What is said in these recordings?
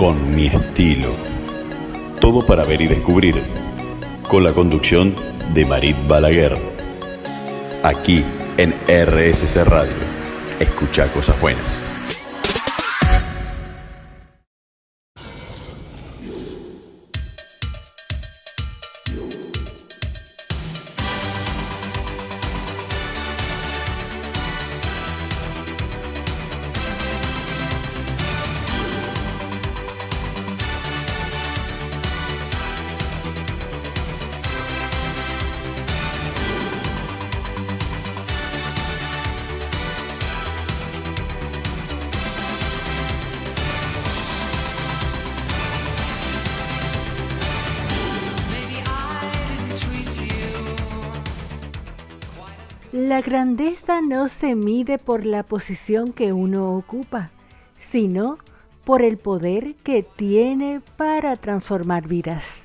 con mi estilo. Todo para ver y descubrir. Con la conducción de Marit Balaguer. Aquí en RSC Radio. Escucha cosas buenas. No se mide por la posición que uno ocupa, sino por el poder que tiene para transformar vidas.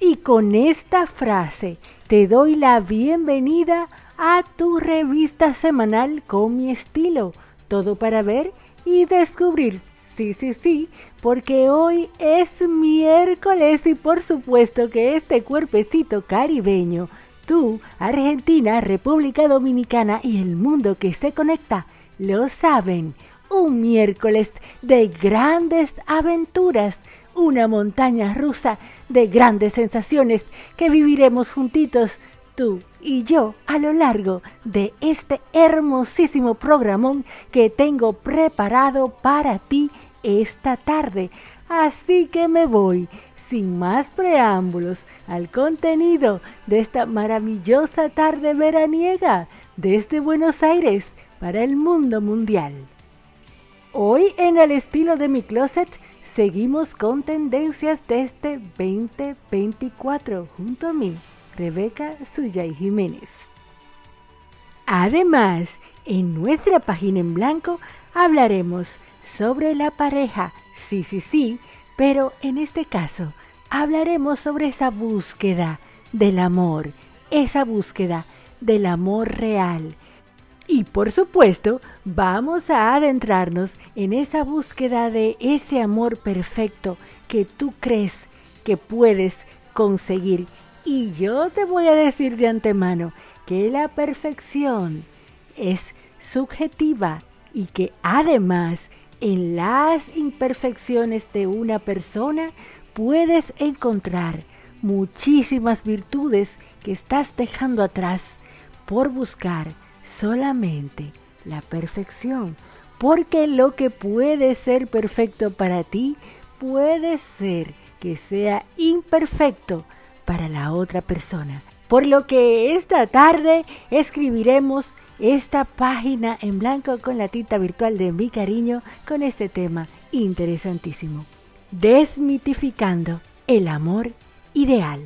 Y con esta frase te doy la bienvenida a tu revista semanal con mi estilo, todo para ver y descubrir. Sí, sí, sí, porque hoy es miércoles y por supuesto que este cuerpecito caribeño Tú, Argentina, República Dominicana y el mundo que se conecta lo saben. Un miércoles de grandes aventuras, una montaña rusa de grandes sensaciones que viviremos juntitos, tú y yo, a lo largo de este hermosísimo programón que tengo preparado para ti esta tarde. Así que me voy sin más preámbulos al contenido de esta maravillosa tarde veraniega desde Buenos Aires para el mundo mundial. Hoy en el estilo de mi closet seguimos con tendencias de este 2024 junto a mí, Rebeca Suyay Jiménez. Además, en nuestra página en blanco hablaremos sobre la pareja, sí, sí, sí, pero en este caso hablaremos sobre esa búsqueda del amor, esa búsqueda del amor real. Y por supuesto, vamos a adentrarnos en esa búsqueda de ese amor perfecto que tú crees que puedes conseguir. Y yo te voy a decir de antemano que la perfección es subjetiva y que además en las imperfecciones de una persona puedes encontrar muchísimas virtudes que estás dejando atrás por buscar solamente la perfección. Porque lo que puede ser perfecto para ti puede ser que sea imperfecto para la otra persona. Por lo que esta tarde escribiremos esta página en blanco con la tinta virtual de mi cariño con este tema interesantísimo desmitificando el amor ideal.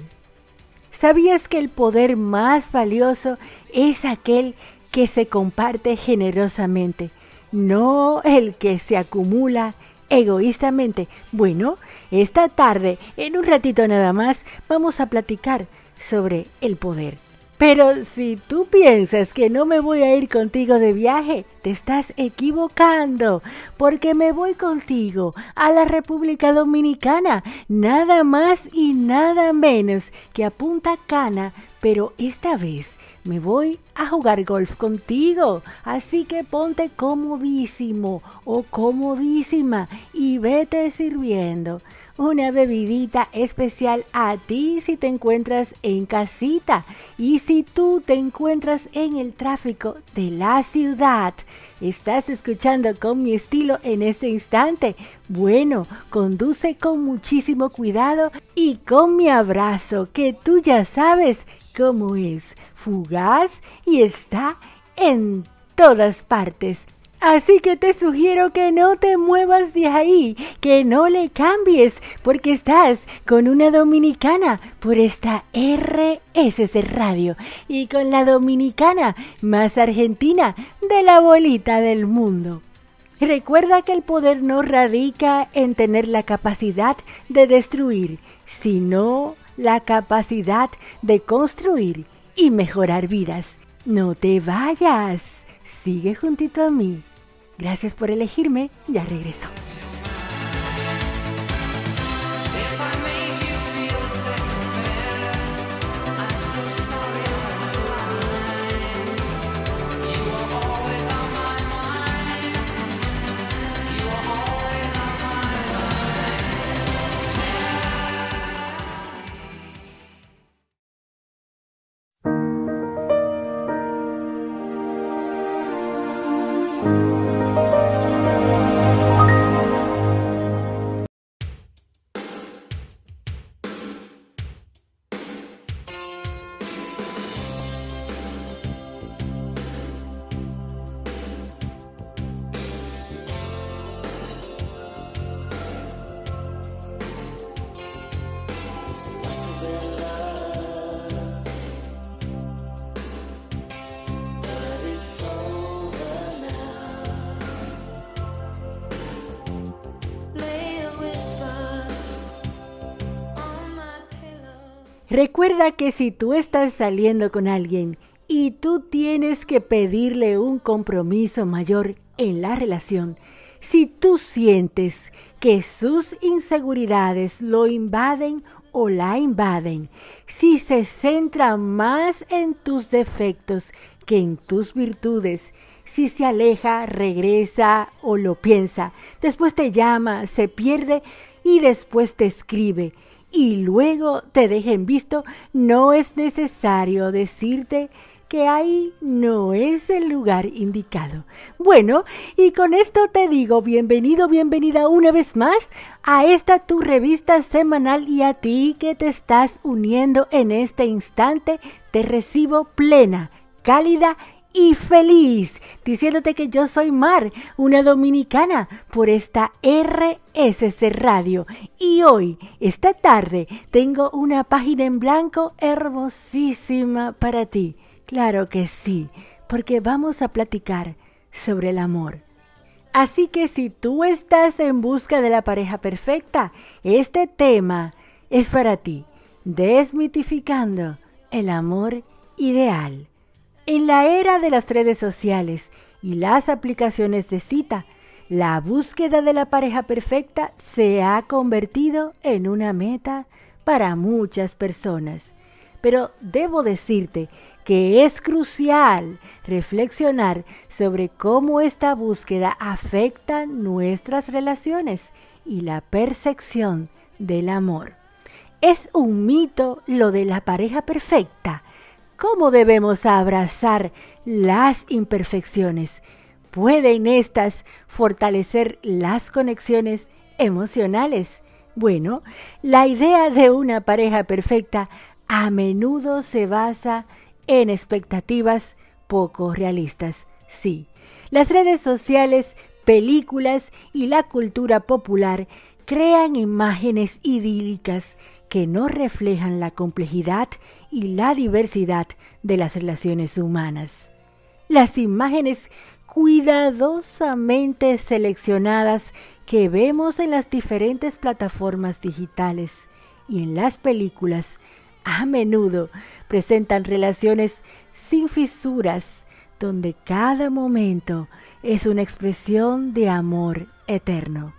¿Sabías que el poder más valioso es aquel que se comparte generosamente, no el que se acumula egoístamente? Bueno, esta tarde, en un ratito nada más, vamos a platicar sobre el poder. Pero si tú piensas que no me voy a ir contigo de viaje, te estás equivocando, porque me voy contigo a la República Dominicana, nada más y nada menos que a Punta Cana, pero esta vez me voy a jugar golf contigo. Así que ponte comodísimo o comodísima y vete sirviendo una bebidita especial a ti si te encuentras en casita y si tú te encuentras en el tráfico de la ciudad. Estás escuchando con mi estilo en este instante. Bueno, conduce con muchísimo cuidado y con mi abrazo que tú ya sabes cómo es, fugaz y está en todas partes. Así que te sugiero que no te muevas de ahí, que no le cambies, porque estás con una dominicana por esta RSC Radio y con la dominicana más argentina de la bolita del mundo. Recuerda que el poder no radica en tener la capacidad de destruir, sino la capacidad de construir y mejorar vidas. No te vayas, sigue juntito a mí. Gracias por elegirme, ya regreso. Recuerda que si tú estás saliendo con alguien y tú tienes que pedirle un compromiso mayor en la relación, si tú sientes que sus inseguridades lo invaden o la invaden, si se centra más en tus defectos que en tus virtudes, si se aleja, regresa o lo piensa, después te llama, se pierde y después te escribe y luego te dejen visto, no es necesario decirte que ahí no es el lugar indicado. Bueno, y con esto te digo bienvenido, bienvenida una vez más a esta tu revista semanal y a ti que te estás uniendo en este instante, te recibo plena, cálida y feliz, diciéndote que yo soy Mar, una dominicana, por esta RSC Radio. Y hoy, esta tarde, tengo una página en blanco hermosísima para ti. Claro que sí, porque vamos a platicar sobre el amor. Así que si tú estás en busca de la pareja perfecta, este tema es para ti, desmitificando el amor ideal. En la era de las redes sociales y las aplicaciones de cita, la búsqueda de la pareja perfecta se ha convertido en una meta para muchas personas. Pero debo decirte que es crucial reflexionar sobre cómo esta búsqueda afecta nuestras relaciones y la percepción del amor. Es un mito lo de la pareja perfecta cómo debemos abrazar las imperfecciones. ¿Pueden estas fortalecer las conexiones emocionales? Bueno, la idea de una pareja perfecta a menudo se basa en expectativas poco realistas. Sí, las redes sociales, películas y la cultura popular crean imágenes idílicas que no reflejan la complejidad y la diversidad de las relaciones humanas. Las imágenes cuidadosamente seleccionadas que vemos en las diferentes plataformas digitales y en las películas a menudo presentan relaciones sin fisuras donde cada momento es una expresión de amor eterno.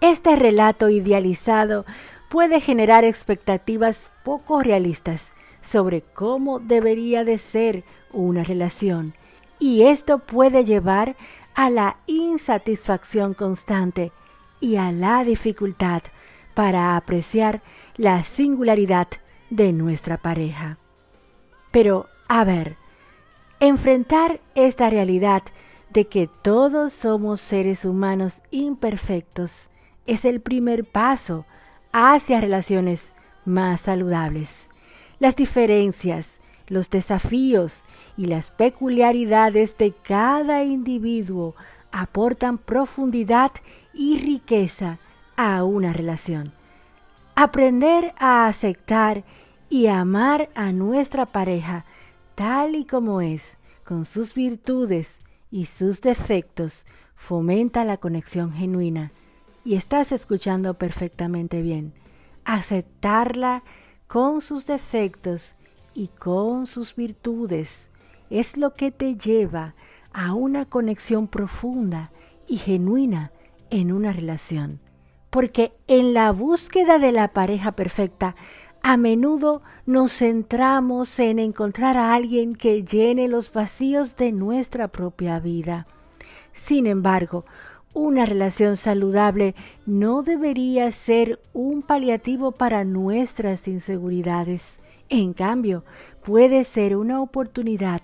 Este relato idealizado puede generar expectativas poco realistas sobre cómo debería de ser una relación y esto puede llevar a la insatisfacción constante y a la dificultad para apreciar la singularidad de nuestra pareja. Pero, a ver, enfrentar esta realidad de que todos somos seres humanos imperfectos es el primer paso hacia relaciones más saludables. Las diferencias, los desafíos y las peculiaridades de cada individuo aportan profundidad y riqueza a una relación. Aprender a aceptar y amar a nuestra pareja tal y como es, con sus virtudes y sus defectos, fomenta la conexión genuina y estás escuchando perfectamente bien. Aceptarla con sus defectos y con sus virtudes es lo que te lleva a una conexión profunda y genuina en una relación. Porque en la búsqueda de la pareja perfecta, a menudo nos centramos en encontrar a alguien que llene los vacíos de nuestra propia vida. Sin embargo, una relación saludable no debería ser un paliativo para nuestras inseguridades. En cambio, puede ser una oportunidad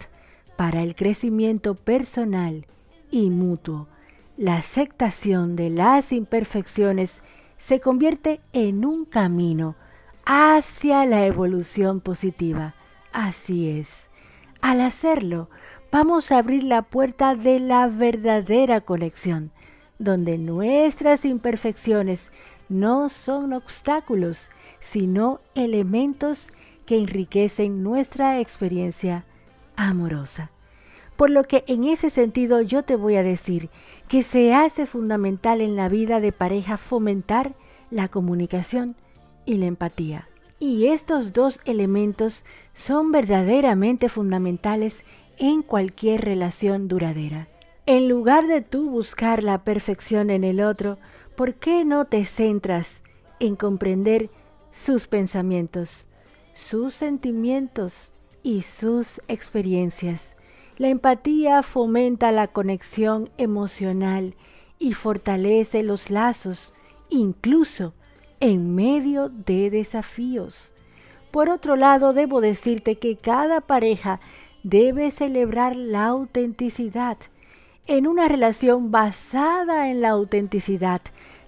para el crecimiento personal y mutuo. La aceptación de las imperfecciones se convierte en un camino hacia la evolución positiva. Así es. Al hacerlo, vamos a abrir la puerta de la verdadera conexión donde nuestras imperfecciones no son obstáculos, sino elementos que enriquecen nuestra experiencia amorosa. Por lo que en ese sentido yo te voy a decir que se hace fundamental en la vida de pareja fomentar la comunicación y la empatía. Y estos dos elementos son verdaderamente fundamentales en cualquier relación duradera. En lugar de tú buscar la perfección en el otro, ¿por qué no te centras en comprender sus pensamientos, sus sentimientos y sus experiencias? La empatía fomenta la conexión emocional y fortalece los lazos, incluso en medio de desafíos. Por otro lado, debo decirte que cada pareja debe celebrar la autenticidad. En una relación basada en la autenticidad,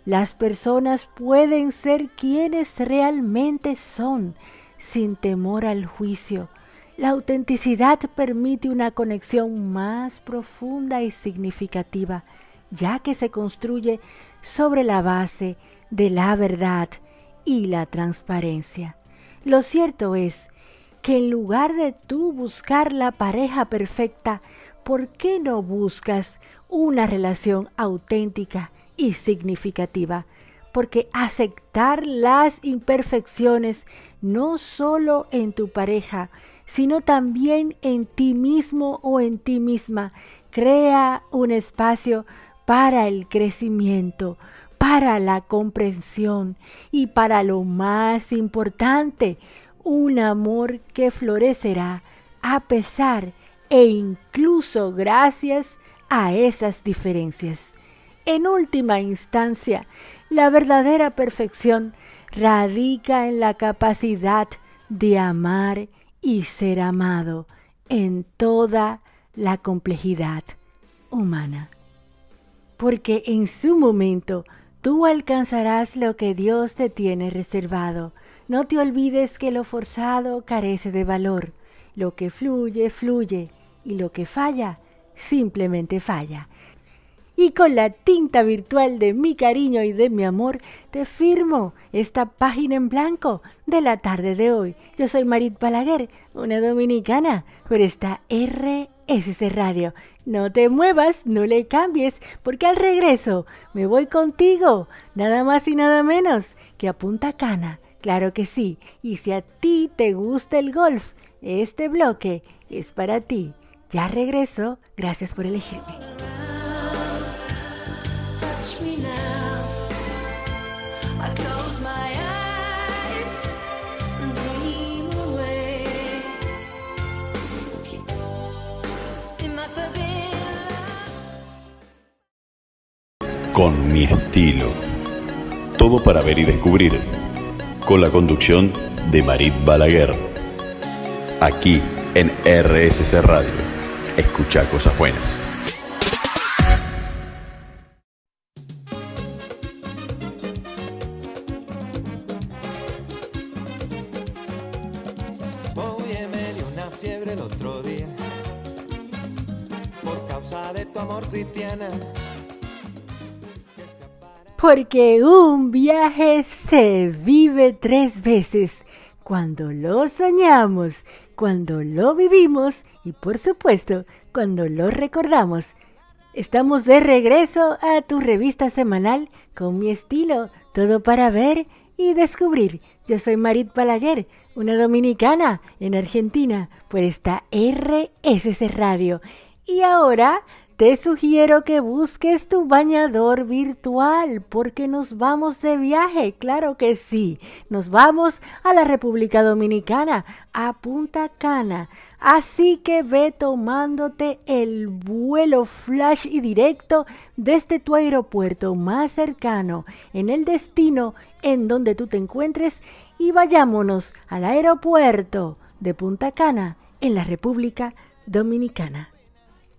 las personas pueden ser quienes realmente son, sin temor al juicio. La autenticidad permite una conexión más profunda y significativa, ya que se construye sobre la base de la verdad y la transparencia. Lo cierto es que en lugar de tú buscar la pareja perfecta, ¿por qué no buscas una relación auténtica y significativa? Porque aceptar las imperfecciones no solo en tu pareja, sino también en ti mismo o en ti misma, crea un espacio para el crecimiento, para la comprensión y para lo más importante, un amor que florecerá a pesar e incluso gracias a esas diferencias. En última instancia, la verdadera perfección radica en la capacidad de amar y ser amado en toda la complejidad humana. Porque en su momento tú alcanzarás lo que Dios te tiene reservado no te olvides que lo forzado carece de valor. Lo que fluye, fluye. Y lo que falla, simplemente falla. Y con la tinta virtual de mi cariño y de mi amor, te firmo esta página en blanco de la tarde de hoy. Yo soy Marit Balaguer, una dominicana, por esta RSC Radio. No te muevas, no le cambies, porque al regreso me voy contigo, nada más y nada menos que a Punta Cana Claro que sí. Y si a ti te gusta el golf, este bloque es para ti. Ya regreso. Gracias por elegirme. Con mi estilo. Todo para ver y descubrir con la conducción de Marit Balaguer. Aquí en RSC Radio. Escucha cosas buenas. Oye, me dio una fiebre el otro día por causa de tu amor cristiana porque un viaje se vive tres veces, cuando lo soñamos, cuando lo vivimos y por supuesto cuando lo recordamos. Estamos de regreso a tu revista semanal con mi estilo, todo para ver y descubrir. Yo soy Marit Balaguer, una dominicana en Argentina, por esta RSC Radio. Y ahora te sugiero que busques tu bañador virtual porque nos vamos de viaje, claro que sí. Nos vamos a la República Dominicana, a Punta Cana. Así que ve tomándote el vuelo flash y directo desde tu aeropuerto más cercano en el destino en donde tú te encuentres y vayámonos al aeropuerto de Punta Cana en la República Dominicana.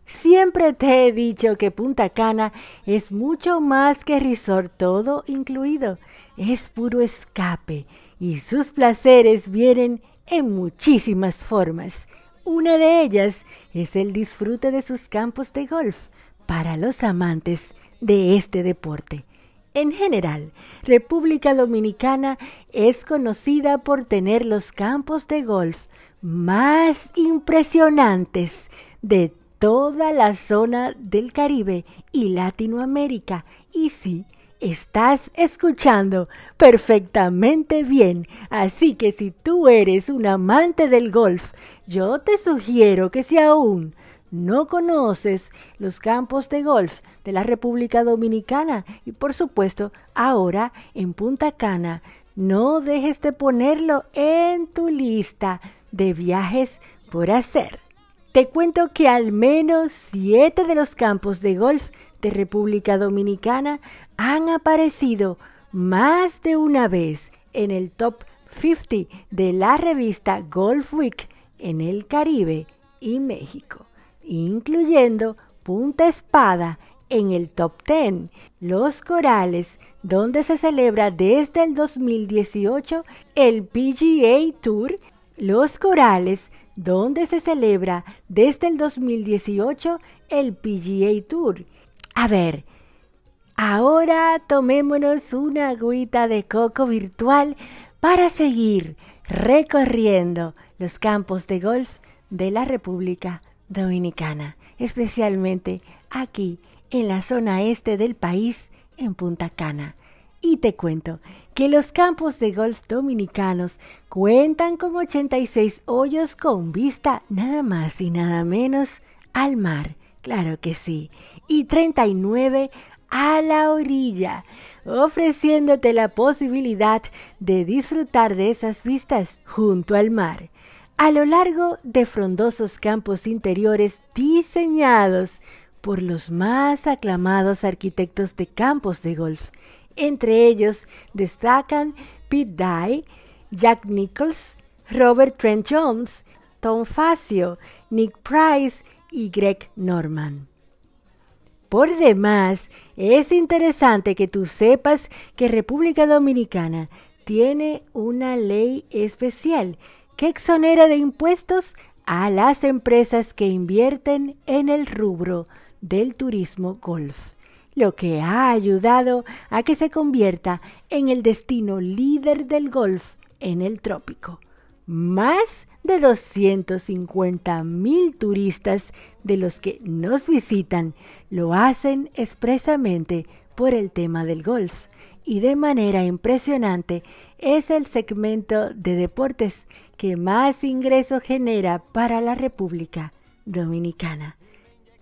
Siempre te he dicho que Punta Cana es mucho más que resort todo incluido. Es puro escape y sus placeres vienen en muchísimas formas. Una de ellas es el disfrute de sus campos de golf para los amantes de este deporte. En general, República Dominicana es conocida por tener los campos de golf más impresionantes de toda la zona del Caribe y Latinoamérica. Y sí, Estás escuchando perfectamente bien, así que si tú eres un amante del golf, yo te sugiero que si aún no conoces los campos de golf de la República Dominicana y por supuesto ahora en Punta Cana, no dejes de ponerlo en tu lista de viajes por hacer. Te cuento que al menos siete de los campos de golf de República Dominicana han aparecido más de una vez en el top 50 de la revista Golf Week en el Caribe y México, incluyendo Punta Espada en el top 10, Los Corales, donde se celebra desde el 2018 el PGA Tour, Los Corales, donde se celebra desde el 2018 el PGA Tour. A ver, ahora tomémonos una agüita de coco virtual para seguir recorriendo los campos de golf de la República Dominicana, especialmente aquí en la zona este del país, en Punta Cana. Y te cuento que los campos de golf dominicanos cuentan con 86 hoyos con vista nada más y nada menos al mar, claro que sí, y 39 a la orilla, ofreciéndote la posibilidad de disfrutar de esas vistas junto al mar, a lo largo de frondosos campos interiores diseñados por los más aclamados arquitectos de campos de golf. Entre ellos destacan Pete Dye, Jack Nichols, Robert Trent Jones, Tom Facio, Nick Price y Greg Norman. Por demás, es interesante que tú sepas que República Dominicana tiene una ley especial que exonera de impuestos a las empresas que invierten en el rubro del turismo golf, lo que ha ayudado a que se convierta en el destino líder del golf en el trópico. Más de 250 mil turistas de los que nos visitan lo hacen expresamente por el tema del golf y de manera impresionante es el segmento de deportes que más ingreso genera para la República Dominicana.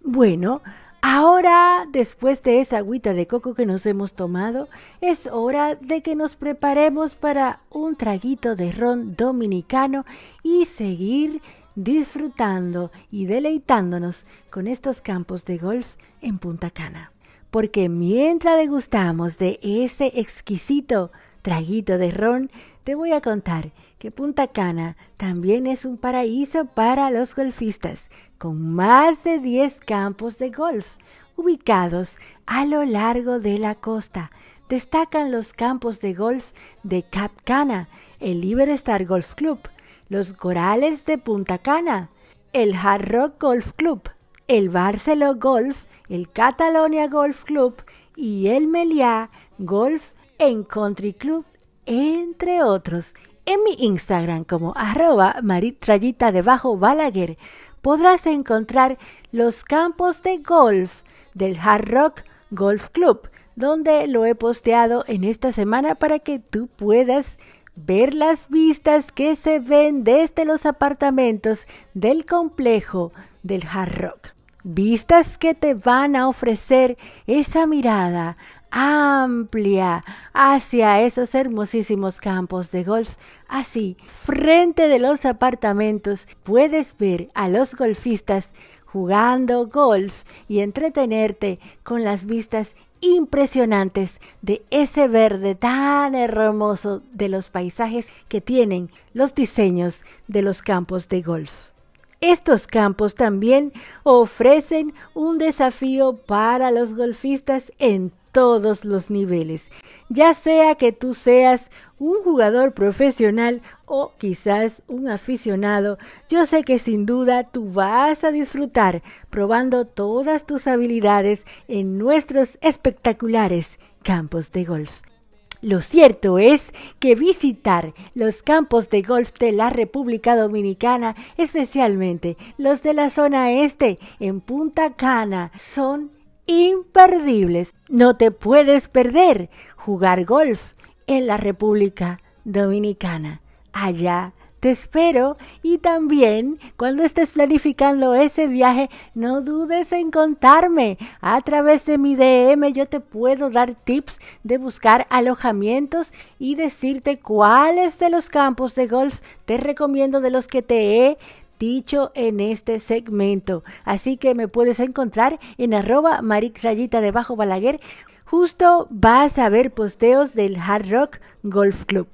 Bueno, ahora, después de esa agüita de coco que nos hemos tomado, es hora de que nos preparemos para un traguito de ron dominicano y seguir disfrutando y deleitándonos con estos campos de golf en Punta Cana. Porque mientras degustamos de ese exquisito traguito de ron, te voy a contar que Punta Cana también es un paraíso para los golfistas, con más de 10 campos de golf ubicados a lo largo de la costa. Destacan los campos de golf de Cap Cana, el Liberstar Golf Club, los Corales de Punta Cana, el Hard Rock Golf Club, el Barceló Golf, el Catalonia Golf Club y el Meliá Golf en Country Club, entre otros. En mi Instagram como arroba maritrayita debajo Balaguer podrás encontrar los campos de golf del Hard Rock Golf Club, donde lo he posteado en esta semana para que tú puedas ver las vistas que se ven desde los apartamentos del complejo del Hard Rock. Vistas que te van a ofrecer esa mirada amplia hacia esos hermosísimos campos de golf. Así, frente de los apartamentos puedes ver a los golfistas jugando golf y entretenerte con las vistas impresionantes de ese verde tan hermoso de los paisajes que tienen los diseños de los campos de golf. Estos campos también ofrecen un desafío para los golfistas en todos los niveles, ya sea que tú seas un jugador profesional o quizás un aficionado, yo sé que sin duda tú vas a disfrutar probando todas tus habilidades en nuestros espectaculares campos de golf. Lo cierto es que visitar los campos de golf de la República Dominicana, especialmente los de la zona este en Punta Cana, son imperdibles. No te puedes perder jugar golf en la República Dominicana. Allá te espero y también cuando estés planificando ese viaje no dudes en contarme. A través de mi DM yo te puedo dar tips de buscar alojamientos y decirte cuáles de los campos de golf te recomiendo de los que te he dicho en este segmento. Así que me puedes encontrar en arroba rayita de bajo balaguer. Justo vas a ver posteos del Hard Rock Golf Club.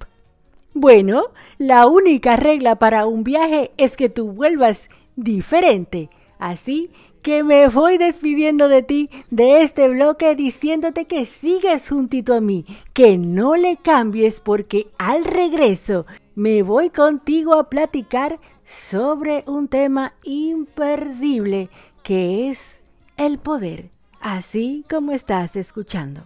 Bueno, la única regla para un viaje es que tú vuelvas diferente. Así que me voy despidiendo de ti de este bloque diciéndote que sigues juntito a mí, que no le cambies porque al regreso me voy contigo a platicar sobre un tema imperdible que es el poder, así como estás escuchando.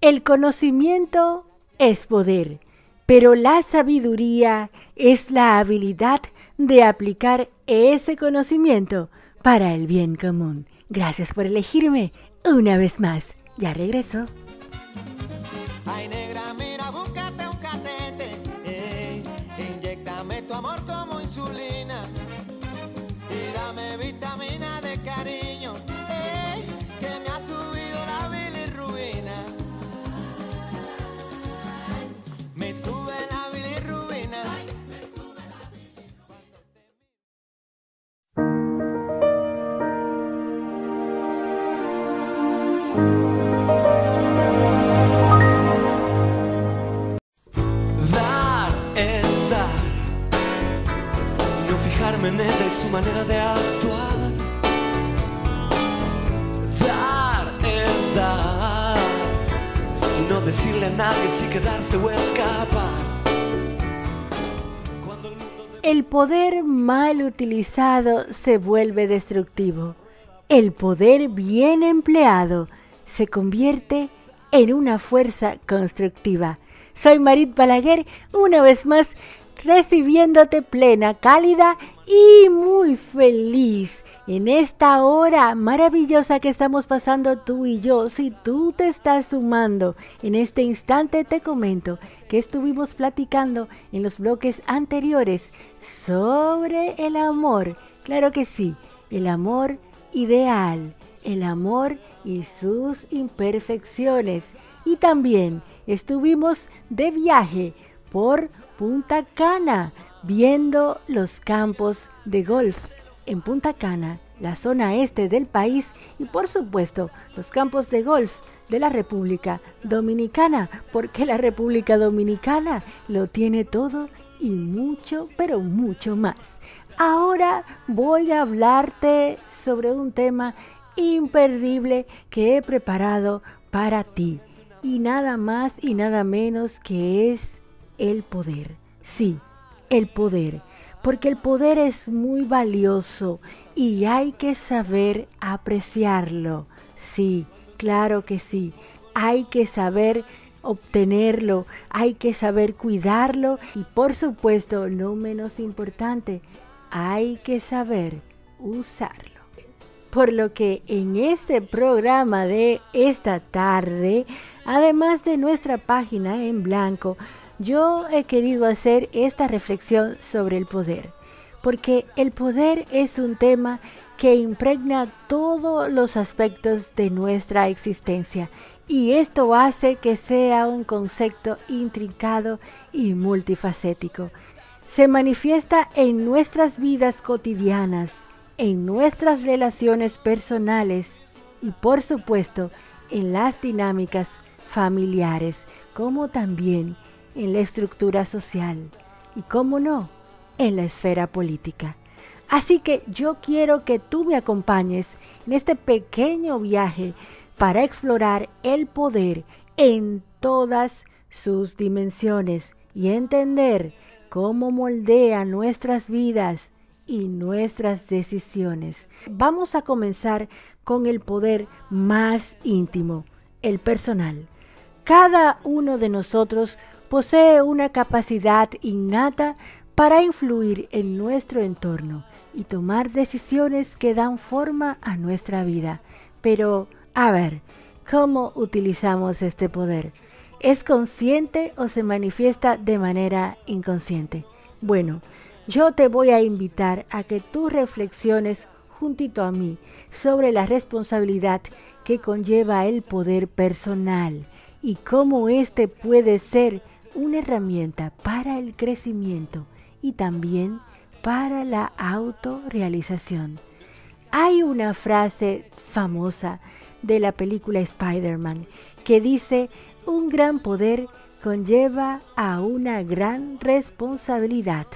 El conocimiento es poder pero la sabiduría es la habilidad de aplicar ese conocimiento para el bien común. Gracias por elegirme una vez más. Ya regreso. En ella y su manera de actuar. Dar es dar y no decirle a nadie si quedarse o escapar. El El poder mal utilizado se vuelve destructivo. El poder bien empleado se convierte en una fuerza constructiva. Soy Marit Balaguer, una vez más recibiéndote plena, cálida y muy feliz en esta hora maravillosa que estamos pasando tú y yo. Si tú te estás sumando en este instante, te comento que estuvimos platicando en los bloques anteriores sobre el amor. Claro que sí, el amor ideal, el amor y sus imperfecciones. Y también estuvimos de viaje por Punta Cana, viendo los campos de golf en Punta Cana, la zona este del país y por supuesto los campos de golf de la República Dominicana, porque la República Dominicana lo tiene todo y mucho, pero mucho más. Ahora voy a hablarte sobre un tema imperdible que he preparado para ti y nada más y nada menos que es el poder. Sí, el poder, porque el poder es muy valioso y hay que saber apreciarlo. Sí, claro que sí, hay que saber obtenerlo, hay que saber cuidarlo y por supuesto, no menos importante, hay que saber usarlo. Por lo que en este programa de esta tarde, además de nuestra página en blanco, yo he querido hacer esta reflexión sobre el poder. Porque el poder es un tema que impregna todos los aspectos de nuestra existencia. Y esto hace que sea un concepto intrincado y multifacético. Se manifiesta en nuestras vidas cotidianas, en nuestras relaciones personales y por supuesto en las dinámicas familiares, como también en la estructura social y, como no, en la esfera política. Así que yo quiero que tú me acompañes en este pequeño viaje para explorar el poder en todas sus dimensiones y entender cómo moldea nuestras vidas y nuestras decisiones. Vamos a comenzar con el poder más íntimo, el personal. Cada uno de nosotros posee una capacidad innata para influir en nuestro entorno y tomar decisiones que dan forma a nuestra vida. Pero A ver, ¿cómo utilizamos este poder? ¿Es consciente o se manifiesta de manera inconsciente? Bueno, yo te voy a invitar a que tú reflexiones juntito a mí sobre la responsabilidad que conlleva el poder personal y cómo éste puede ser una herramienta para el crecimiento y también para la autorrealización. Hay una frase famosa de la película Spider-Man que dice, un gran poder conlleva a una gran responsabilidad,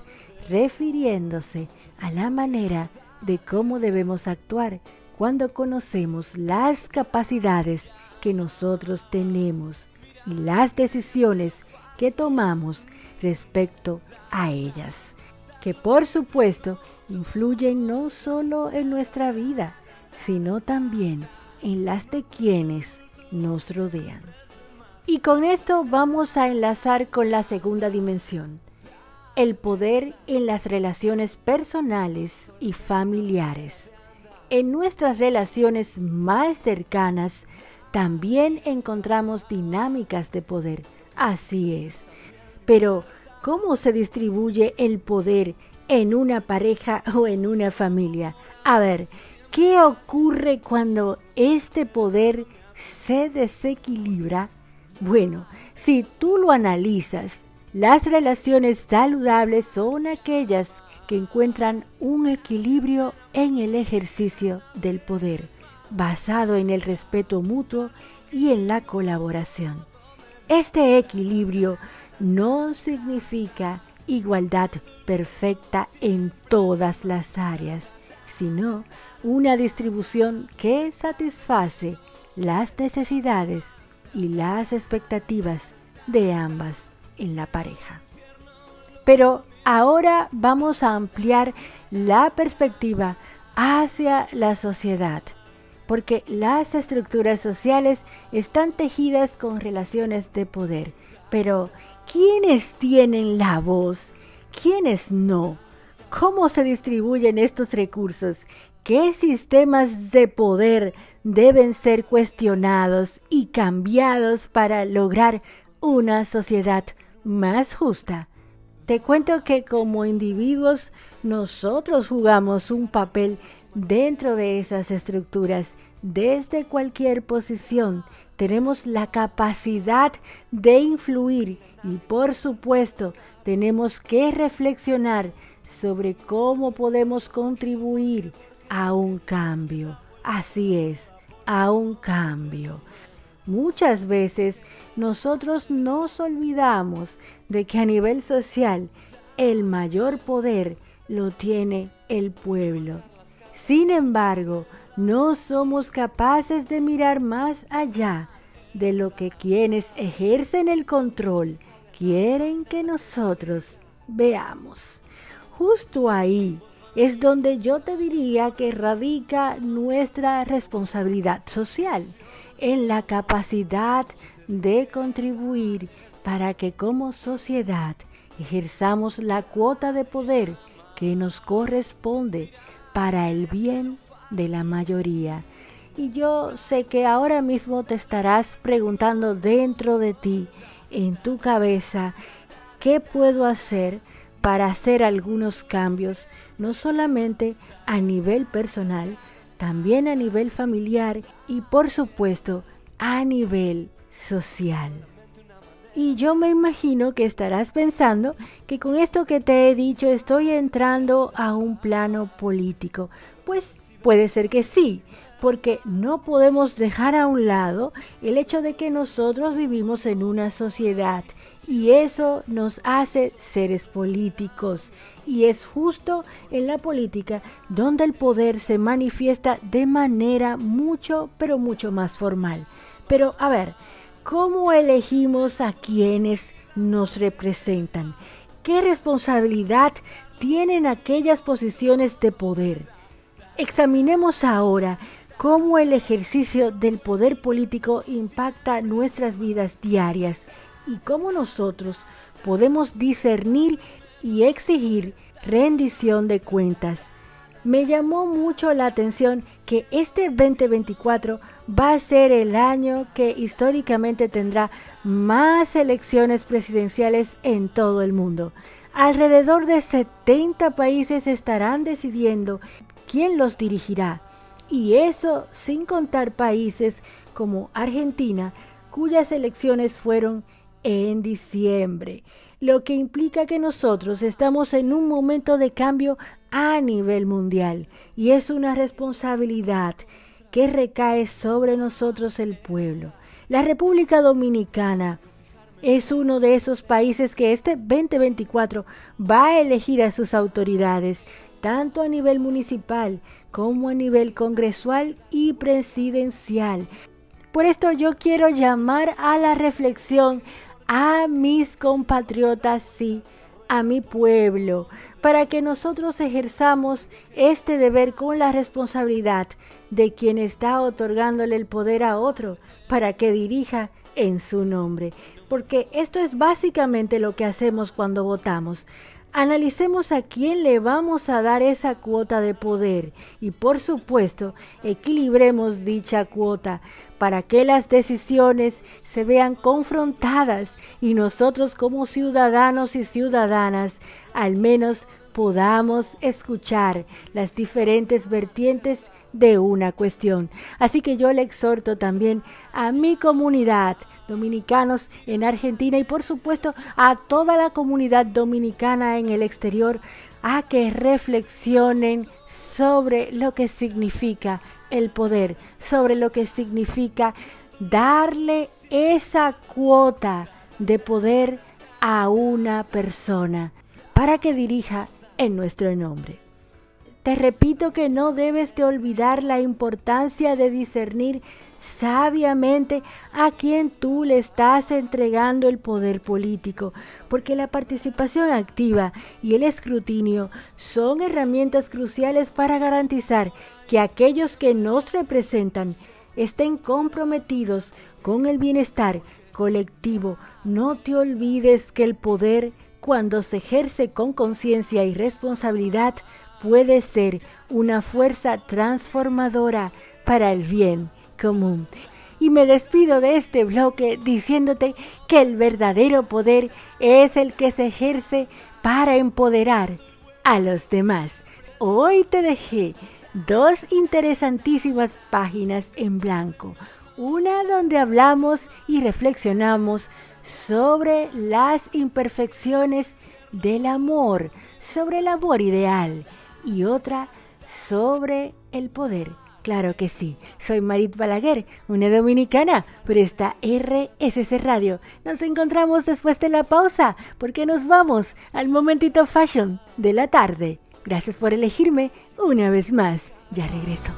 refiriéndose a la manera de cómo debemos actuar cuando conocemos las capacidades que nosotros tenemos y las decisiones que tomamos respecto a ellas, que por supuesto influyen no solo en nuestra vida, sino también en las de quienes nos rodean. Y con esto vamos a enlazar con la segunda dimensión, el poder en las relaciones personales y familiares en nuestras relaciones más cercanas también encontramos dinámicas de poder. Así es. Pero, ¿cómo se distribuye el poder en una pareja o en una familia? A ver, ¿qué ocurre cuando este poder se desequilibra? Bueno, si tú lo analizas, las relaciones saludables son aquellas que encuentran un equilibrio en el ejercicio del poder, basado en el respeto mutuo y en la colaboración. Este equilibrio no significa igualdad perfecta en todas las áreas, sino una distribución que satisface las necesidades y las expectativas de ambas en la pareja. Pero Ahora vamos a ampliar la perspectiva hacia la sociedad, porque las estructuras sociales están tejidas con relaciones de poder. Pero, ¿quiénes tienen la voz? ¿Quiénes no? ¿Cómo se distribuyen estos recursos? ¿Qué sistemas de poder deben ser cuestionados y cambiados para lograr una sociedad más justa? Te cuento que como individuos nosotros jugamos un papel dentro de esas estructuras. Desde cualquier posición tenemos la capacidad de influir y por supuesto tenemos que reflexionar sobre cómo podemos contribuir a un cambio. Así es, a un cambio. Muchas veces nosotros nos olvidamos de que a nivel social el mayor poder lo tiene el pueblo. Sin embargo, no somos capaces de mirar más allá de lo que quienes ejercen el control quieren que nosotros veamos. Justo ahí es donde yo te diría que radica nuestra responsabilidad social, en la capacidad de contribuir para que como sociedad ejerzamos la cuota de poder que nos corresponde para el bien de la mayoría. Y yo sé que ahora mismo te estarás preguntando dentro de ti, en tu cabeza, ¿qué puedo hacer para hacer algunos cambios, no solamente a nivel personal, también a nivel familiar y por supuesto a nivel social. Y yo me imagino que estarás pensando que con esto que te he dicho estoy entrando a un plano político. Pues puede ser que sí, porque no podemos dejar a un lado el hecho de que nosotros vivimos en una sociedad y eso nos hace seres políticos. Y es justo en la política donde el poder se manifiesta de manera mucho, pero mucho más formal. Pero a ver, ¿cómo elegimos a quienes nos representan? ¿Qué responsabilidad tienen aquellas posiciones de poder? Examinemos ahora cómo el ejercicio del poder político impacta nuestras vidas diarias y cómo nosotros podemos discernir y exigir rendición de cuentas. Me llamó mucho la atención que este 2024 va a ser el año que históricamente tendrá más elecciones presidenciales en todo el mundo. Alrededor de 70 países estarán decidiendo quién los dirigirá. Y eso sin contar países como Argentina, cuyas elecciones fueron en diciembre, lo que implica que nosotros estamos en un momento de cambio a nivel mundial y es una responsabilidad que recae sobre nosotros el pueblo. La República Dominicana es uno de esos países que este 2024 va a elegir a sus autoridades, tanto a nivel municipal como a nivel congresual y presidencial. Por esto yo quiero llamar a la reflexión a mis compatriotas, sí, a mi pueblo, para que nosotros ejerzamos este deber con la responsabilidad de quien está otorgándole el poder a otro para que dirija en su nombre. Porque esto es básicamente lo que hacemos cuando votamos. Analicemos a quién le vamos a dar esa cuota de poder. Y por supuesto equilibremos dicha cuota para que las decisiones se vean confrontadas y nosotros como ciudadanos y ciudadanas al menos podamos escuchar las diferentes vertientes de una cuestión. Así que yo le exhorto también a mi comunidad, dominicanos en Argentina y por supuesto a toda la comunidad dominicana en el exterior a que reflexionen sobre lo que significa el poder, sobre lo que significa darle esa cuota de poder a una persona para que dirija en nuestro nombre. Te repito que no debes de olvidar la importancia de discernir sabiamente a quien tú le estás entregando el poder político, porque la participación activa y el escrutinio son herramientas cruciales para garantizar que aquellos que nos representan estén comprometidos con el bienestar colectivo. No te olvides que el poder, cuando se ejerce con conciencia y responsabilidad, puede ser una fuerza transformadora para el bien común. Y me despido de este bloque diciéndote que el verdadero poder es el que se ejerce para empoderar a los demás. Hoy te dejé dos interesantísimas páginas en blanco. Una donde hablamos y reflexionamos sobre las imperfecciones del amor, sobre el amor ideal y otra sobre el poder. Claro que sí, soy Marit Balaguer, una dominicana, pero esta RSC Radio. Nos encontramos después de la pausa, porque nos vamos al momentito fashion de la tarde. Gracias por elegirme una vez más. Ya regreso.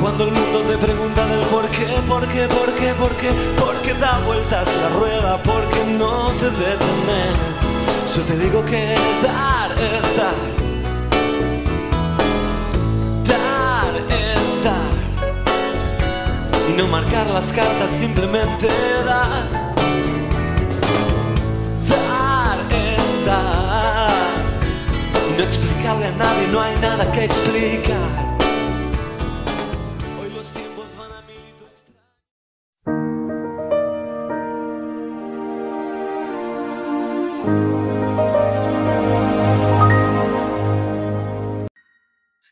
Cuando el mundo te pregunta del por qué, por qué, por qué, por qué, por qué da vueltas la rueda, por qué no te detenes. Yo te digo que dar es dar y no marcar las cartas, simplemente dar. Dar es dar y no explicarle a nadie, no hay nada que explicar.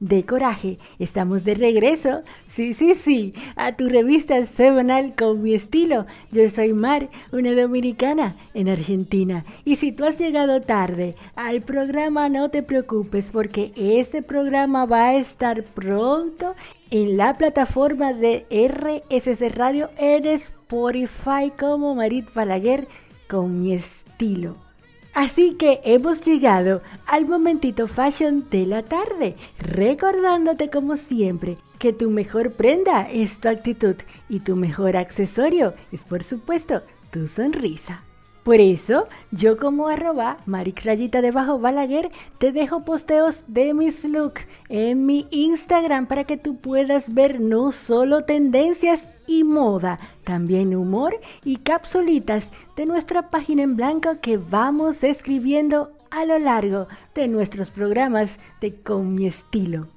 de coraje. Estamos de regreso, sí, sí, sí, a tu revista semanal con mi estilo. Yo soy Mar, una dominicana en Argentina. Y si tú has llegado tarde al programa, no te preocupes porque este programa va a estar pronto en la plataforma de RSC Radio en Spotify como Marit Balaguer con mi estilo. Así que hemos llegado al momentito fashion de la tarde, recordándote como siempre que tu mejor prenda es tu actitud y tu mejor accesorio es por supuesto tu sonrisa. Por eso, yo como arroba maricrayita debajo Balaguer te dejo posteos de mis looks en mi Instagram para que tú puedas ver no solo tendencias y moda, también humor y capsulitas de nuestra página en blanco que vamos escribiendo a lo largo de nuestros programas de Con mi estilo.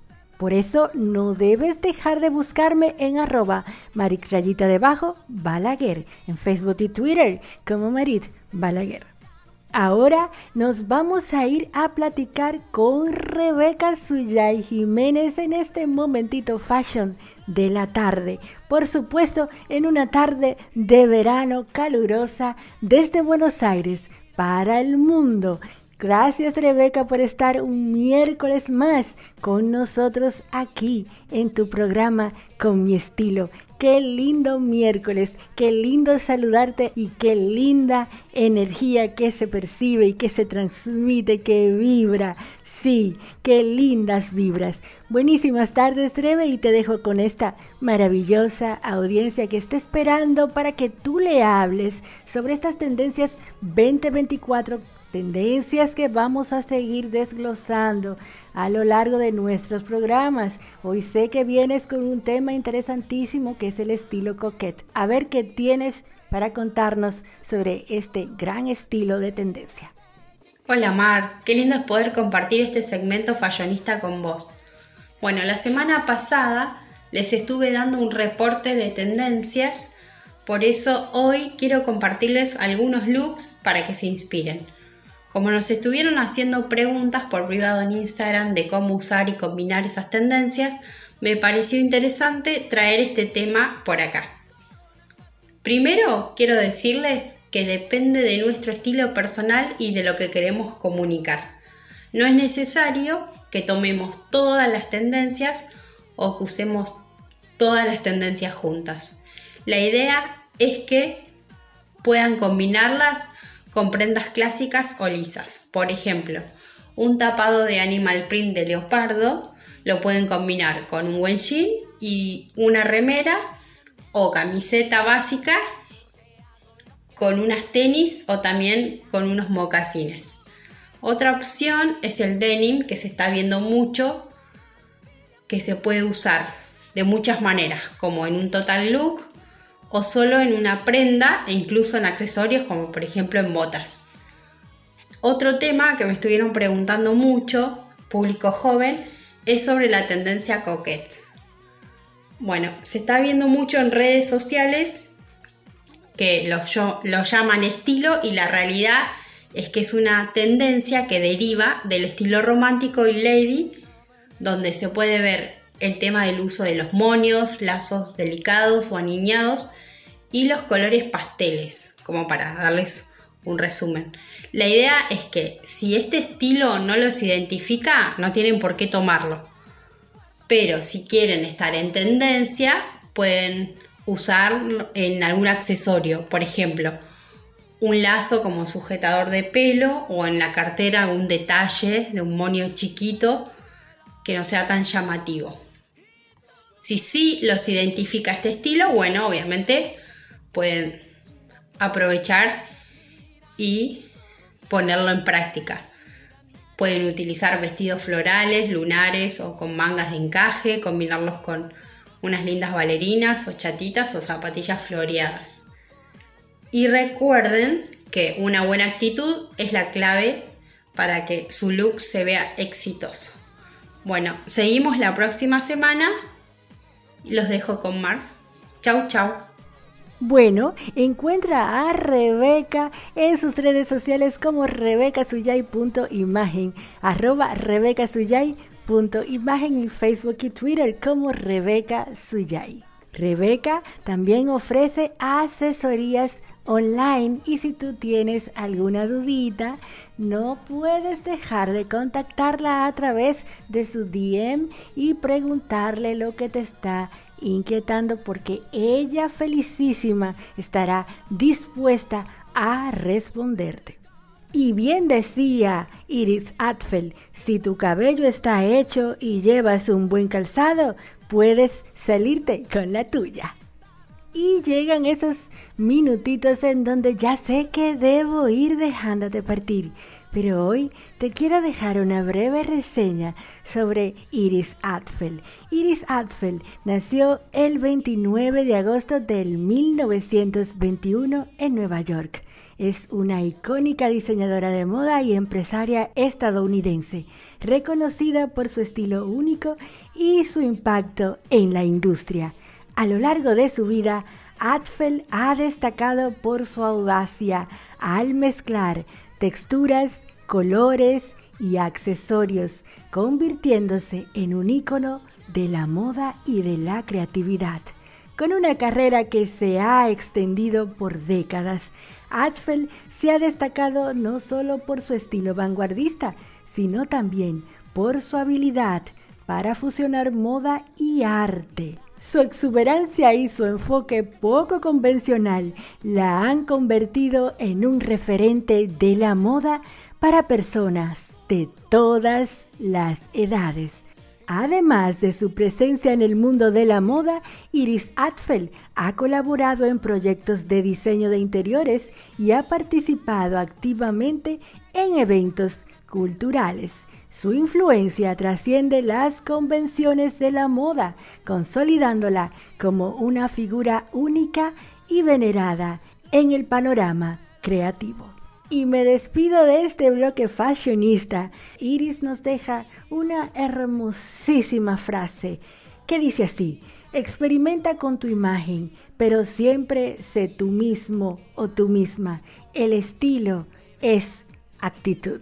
Por eso no debes dejar de buscarme en arroba maricrayita debajo Balaguer en Facebook y Twitter como Marit Balaguer. Ahora nos vamos a ir a platicar con Rebeca Suyay Jiménez en este momentito fashion de la tarde. Por supuesto, en una tarde de verano calurosa desde Buenos Aires para el mundo. Gracias Rebeca por estar un miércoles más con nosotros aquí en tu programa con mi estilo. Qué lindo miércoles, qué lindo saludarte y qué linda energía que se percibe y que se transmite, que vibra. Sí, qué lindas vibras. Buenísimas tardes, Rebe, y te dejo con esta maravillosa audiencia que está esperando para que tú le hables sobre estas tendencias 2024 tendencias que vamos a seguir desglosando a lo largo de nuestros programas. Hoy sé que vienes con un tema interesantísimo que es el estilo coquette. A ver qué tienes para contarnos sobre este gran estilo de tendencia. Hola Mar, qué lindo es poder compartir este segmento fashionista con vos. Bueno, la semana pasada les estuve dando un reporte de tendencias, por eso hoy quiero compartirles algunos looks para que se inspiren. Como nos estuvieron haciendo preguntas por privado en Instagram de cómo usar y combinar esas tendencias, me pareció interesante traer este tema por acá. Primero, quiero decirles que depende de nuestro estilo personal y de lo que queremos comunicar. No es necesario que tomemos todas las tendencias o que usemos todas las tendencias juntas. La idea es que puedan combinarlas con prendas clásicas o lisas. Por ejemplo, un tapado de animal print de leopardo lo pueden combinar con un buen jean y una remera o camiseta básica con unas tenis o también con unos mocasines. Otra opción es el denim que se está viendo mucho que se puede usar de muchas maneras, como en un total look o solo en una prenda e incluso en accesorios como por ejemplo en botas. Otro tema que me estuvieron preguntando mucho, público joven, es sobre la tendencia coquette. Bueno, se está viendo mucho en redes sociales que lo, lo llaman estilo y la realidad es que es una tendencia que deriva del estilo romántico y lady, donde se puede ver el tema del uso de los moños, lazos delicados o aniñados y los colores pasteles, como para darles un resumen. La idea es que si este estilo no los identifica, no tienen por qué tomarlo. Pero si quieren estar en tendencia, pueden usar en algún accesorio, por ejemplo, un lazo como sujetador de pelo o en la cartera algún detalle de un monio chiquito que no sea tan llamativo. Si sí los identifica este estilo, bueno, obviamente pueden aprovechar y ponerlo en práctica. Pueden utilizar vestidos florales, lunares o con mangas de encaje, combinarlos con unas lindas bailarinas o chatitas o zapatillas floreadas. Y recuerden que una buena actitud es la clave para que su look se vea exitoso. Bueno, seguimos la próxima semana los dejo con Mar. Chau, chau. Bueno, encuentra a Rebeca en sus redes sociales como rebecasuyay.imagen, arroba rebecasuyay.imagen y Facebook y Twitter como Rebeca Suyay. Rebeca también ofrece asesorías online y si tú tienes alguna dudita, no puedes dejar de contactarla a través de su DM y preguntarle lo que te está inquietando porque ella felicísima estará dispuesta a responderte. Y bien decía Iris Atfel, si tu cabello está hecho y llevas un buen calzado, puedes salirte con la tuya. Y llegan esos minutitos en donde ya sé que debo ir dejándote partir. Pero hoy te quiero dejar una breve reseña sobre Iris Atfel. Iris Atfel nació el 29 de agosto del 1921 en Nueva York. Es una icónica diseñadora de moda y empresaria estadounidense, reconocida por su estilo único y su impacto en la industria. A lo largo de su vida, Atfel ha destacado por su audacia al mezclar texturas, colores y accesorios, convirtiéndose en un ícono de la moda y de la creatividad. Con una carrera que se ha extendido por décadas, Atfel se ha destacado no solo por su estilo vanguardista, sino también por su habilidad para fusionar moda y arte. Su exuberancia y su enfoque poco convencional la han convertido en un referente de la moda para personas de todas las edades. Además de su presencia en el mundo de la moda, Iris Atfel ha colaborado en proyectos de diseño de interiores y ha participado activamente en eventos culturales. Su influencia trasciende las convenciones de la moda, consolidándola como una figura única y venerada en el panorama creativo. Y me despido de este bloque fashionista. Iris nos deja una hermosísima frase que dice así, experimenta con tu imagen, pero siempre sé tú mismo o tú misma. El estilo es actitud.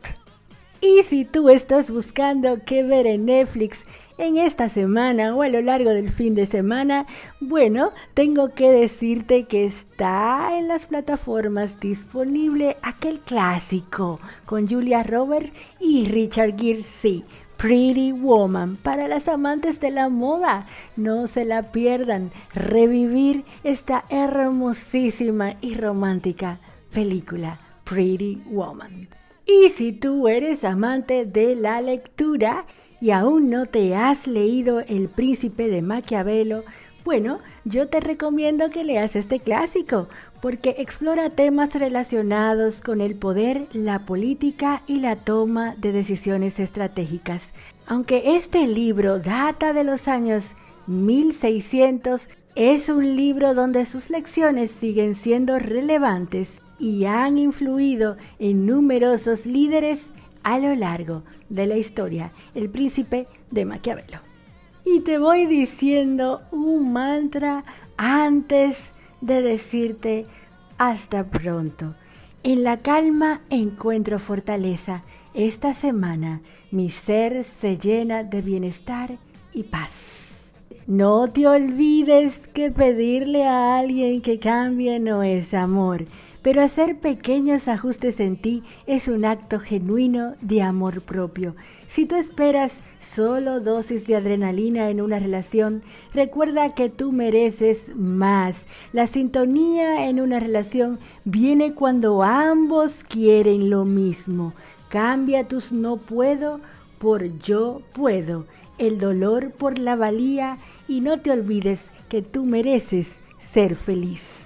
Y si tú estás buscando qué ver en Netflix en esta semana o a lo largo del fin de semana, bueno, tengo que decirte que está en las plataformas disponible aquel clásico con Julia Roberts y Richard Gere, sí, Pretty Woman para las amantes de la moda. No se la pierdan. Revivir esta hermosísima y romántica película Pretty Woman. Y si tú eres amante de la lectura y aún no te has leído El príncipe de Maquiavelo, bueno, yo te recomiendo que leas este clásico porque explora temas relacionados con el poder, la política y la toma de decisiones estratégicas. Aunque este libro data de los años 1600, es un libro donde sus lecciones siguen siendo relevantes y han influido en numerosos líderes a lo largo de la historia, el príncipe de Maquiavelo. Y te voy diciendo un mantra antes de decirte hasta pronto. En la calma encuentro fortaleza. Esta semana mi ser se llena de bienestar y paz. No te olvides que pedirle a alguien que cambie no es amor pero hacer pequeños ajustes en ti es un acto genuino de amor propio. Si tú esperas solo dosis de adrenalina en una relación, recuerda que tú mereces más. La sintonía en una relación viene cuando ambos quieren lo mismo. Cambia tus no puedo por yo puedo, el dolor por la valía y no te olvides que tú mereces ser feliz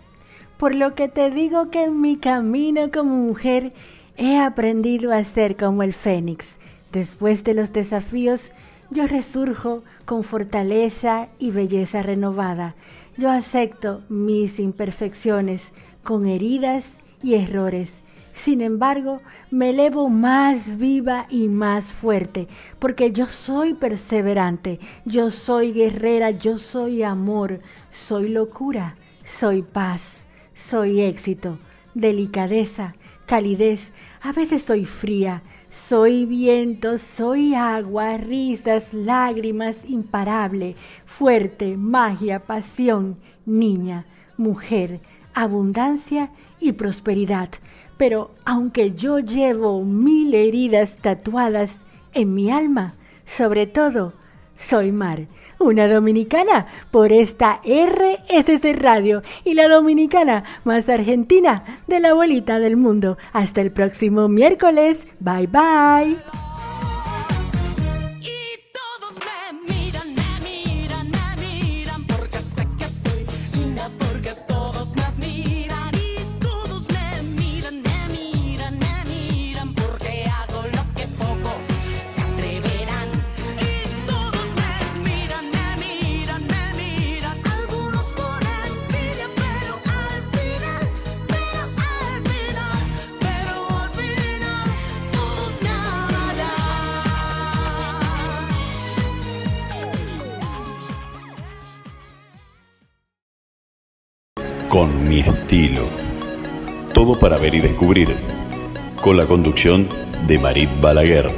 por lo que te digo que en mi camino como mujer he aprendido a ser como el fénix. Después de los desafíos, yo resurjo con fortaleza y belleza renovada. Yo acepto mis imperfecciones con heridas y errores. Sin embargo, me elevo más viva y más fuerte, porque yo soy perseverante, yo soy guerrera, yo soy amor, soy locura, soy paz soy éxito, delicadeza, calidez, a veces soy fría, soy viento, soy agua, risas, lágrimas, imparable, fuerte, magia, pasión, niña, mujer, abundancia y prosperidad. Pero aunque yo llevo mil heridas tatuadas en mi alma, sobre todo, soy Mar, una dominicana por esta RSC Radio y la dominicana más argentina de la abuelita del mundo. Hasta el próximo miércoles. Bye bye. Todo para ver y descubrir. Con la conducción de Marit Balaguer.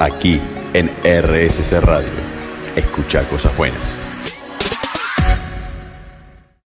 Aquí en RSC Radio. Escucha cosas buenas.